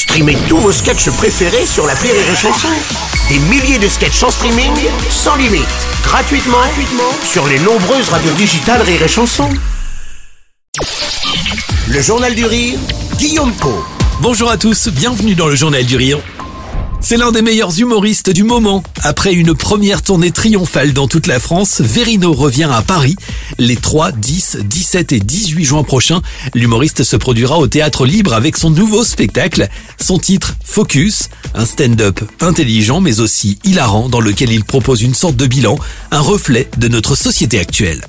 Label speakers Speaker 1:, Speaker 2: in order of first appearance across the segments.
Speaker 1: Streamez tous vos sketchs préférés sur la Rire et Chanson. Des milliers de sketchs en streaming, sans limite, gratuitement, gratuitement sur les nombreuses radios digitales Rire et. Le Journal du Rire, Guillaume Po.
Speaker 2: Bonjour à tous, bienvenue dans le Journal du Rire. C'est l'un des meilleurs humoristes du moment. Après une première tournée triomphale dans toute la France, Verino revient à Paris les 3, 10, 17 et 18 juin prochains. L'humoriste se produira au théâtre libre avec son nouveau spectacle. Son titre, Focus, un stand-up intelligent mais aussi hilarant dans lequel il propose une sorte de bilan, un reflet de notre société actuelle.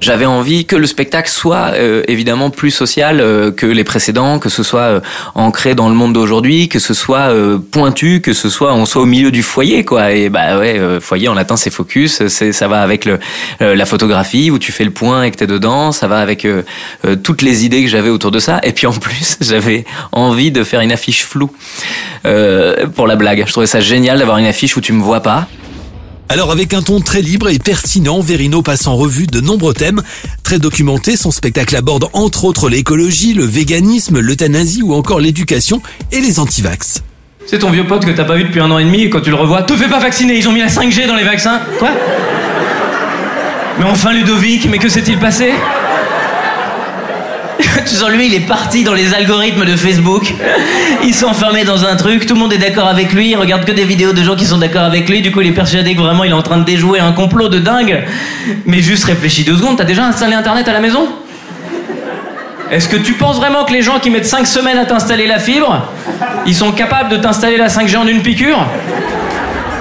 Speaker 3: J'avais envie que le spectacle soit euh, évidemment plus social euh, que les précédents, que ce soit euh, ancré dans le monde d'aujourd'hui, que ce soit pointu, que ce soit on soit au milieu du foyer quoi. Et bah ouais, foyer en latin c'est focus, c'est ça va avec le, la photographie où tu fais le point et que t'es dedans, ça va avec toutes les idées que j'avais autour de ça. Et puis en plus j'avais envie de faire une affiche floue pour la blague. Je trouvais ça génial d'avoir une affiche où tu me vois pas
Speaker 2: alors avec un ton très libre et pertinent, Verino passe en revue de nombreux thèmes. Très documenté, son spectacle aborde entre autres l'écologie, le véganisme, l'euthanasie ou encore l'éducation et les antivax.
Speaker 4: C'est ton vieux pote que t'as pas vu depuis un an et demi et quand tu le revois, te fais pas vacciner, ils ont mis la 5G dans les vaccins. Quoi? Mais enfin Ludovic, mais que s'est-il passé?
Speaker 5: tu sens lui, il est parti dans les algorithmes de Facebook. Il s'est enfermé dans un truc, tout le monde est d'accord avec lui, il regarde que des vidéos de gens qui sont d'accord avec lui, du coup il est persuadé que vraiment il est en train de déjouer un complot de dingue. Mais juste réfléchis deux secondes, t'as déjà installé internet à la maison? Est-ce que tu penses vraiment que les gens qui mettent 5 semaines à t'installer la fibre, ils sont capables de t'installer la 5G en une piqûre?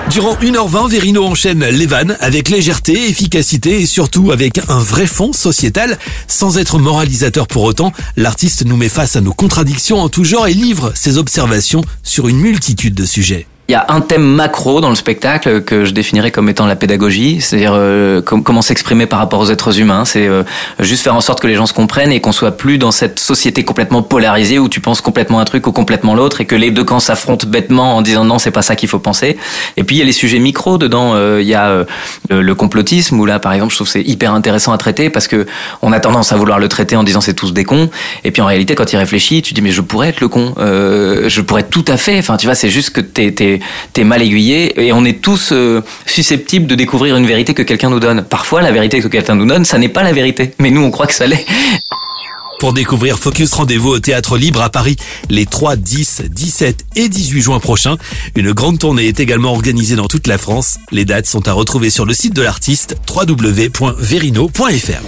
Speaker 2: Durant 1h20, Verino enchaîne les vannes avec légèreté, efficacité et surtout avec un vrai fond sociétal. Sans être moralisateur pour autant, l'artiste nous met face à nos contradictions en tout genre et livre ses observations sur une multitude de sujets.
Speaker 3: Il y a un thème macro dans le spectacle que je définirais comme étant la pédagogie, c'est-à-dire euh, comment s'exprimer par rapport aux êtres humains. C'est euh, juste faire en sorte que les gens se comprennent et qu'on soit plus dans cette société complètement polarisée où tu penses complètement un truc ou complètement l'autre et que les deux camps s'affrontent bêtement en disant non, c'est pas ça qu'il faut penser. Et puis il y a les sujets micro dedans. Euh, il y a le complotisme où là, par exemple, je trouve c'est hyper intéressant à traiter parce que on a tendance à vouloir le traiter en disant c'est tous des cons. Et puis en réalité, quand il réfléchit, tu dis mais je pourrais être le con, je pourrais tout à fait. Enfin, tu vois, c'est juste que t'es t'es mal aiguillé et on est tous euh, susceptibles de découvrir une vérité que quelqu'un nous donne. Parfois, la vérité que quelqu'un nous donne, ça n'est pas la vérité, mais nous on croit que ça l'est.
Speaker 2: Pour découvrir Focus, rendez-vous au Théâtre Libre à Paris les 3, 10, 17 et 18 juin prochains. Une grande tournée est également organisée dans toute la France. Les dates sont à retrouver sur le site de l'artiste www.verino.fr.